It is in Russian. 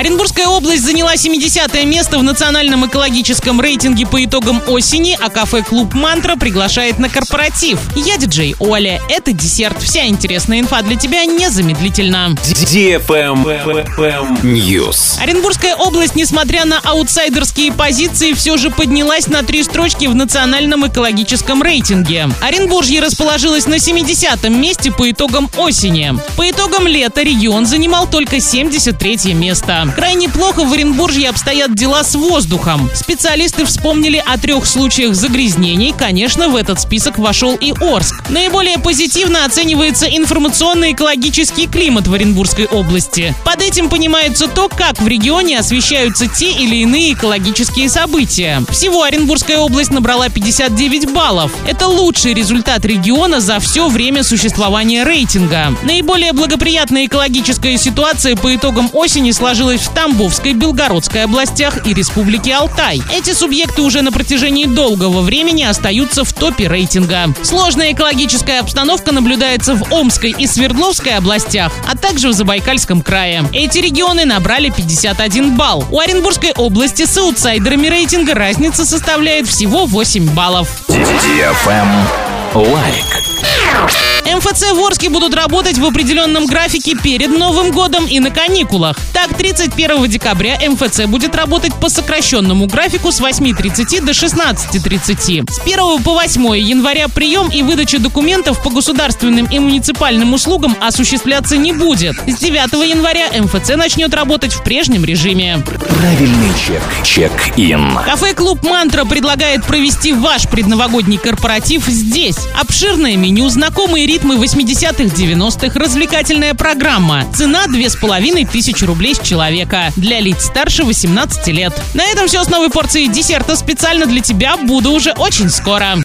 Оренбургская область заняла 70 место в национальном экологическом рейтинге по итогам осени, а кафе-клуб «Мантра» приглашает на корпоратив. Я диджей Оля. Это десерт. Вся интересная инфа для тебя незамедлительно. News. Оренбургская область, несмотря на аутсайдерские позиции, все же поднялась на три строчки в национальном экологическом рейтинге. Оренбуржье расположилось на 70-м месте по итогам осени. По итогам лета регион занимал только 73 место. Крайне плохо в Оренбуржье обстоят дела с воздухом. Специалисты вспомнили о трех случаях загрязнений. Конечно, в этот список вошел и Орск. Наиболее позитивно оценивается информационно-экологический климат в Оренбургской области. Под этим понимается то, как в регионе освещаются те или иные экологические события. Всего Оренбургская область набрала 59 баллов. Это лучший результат региона за все время существования рейтинга. Наиболее благоприятная экологическая ситуация по итогам осени сложилась в Тамбовской, Белгородской областях и Республике Алтай. Эти субъекты уже на протяжении долгого времени остаются в топе рейтинга. Сложная экологическая обстановка наблюдается в Омской и Свердловской областях, а также в Забайкальском крае. Эти регионы набрали 51 балл. У Оренбургской области с аутсайдерами рейтинга разница составляет всего 8 баллов. Лайк. МФЦ в Орске будут работать в определенном графике перед Новым годом и на каникулах. Так, 31 декабря МФЦ будет работать по сокращенному графику с 8.30 до 16.30. С 1 по 8 января прием и выдача документов по государственным и муниципальным услугам осуществляться не будет. С 9 января МФЦ начнет работать в прежнем режиме. Правильный чек. Чек-ин. Кафе-клуб «Мантра» предлагает провести ваш предновогодний корпоратив здесь. Обширное меню, знакомые ритмы 80-х, 90-х, развлекательная программа. Цена 2500 рублей с человека. Для лиц старше 18 лет. На этом все с новой порцией десерта специально для тебя. Буду уже очень скоро.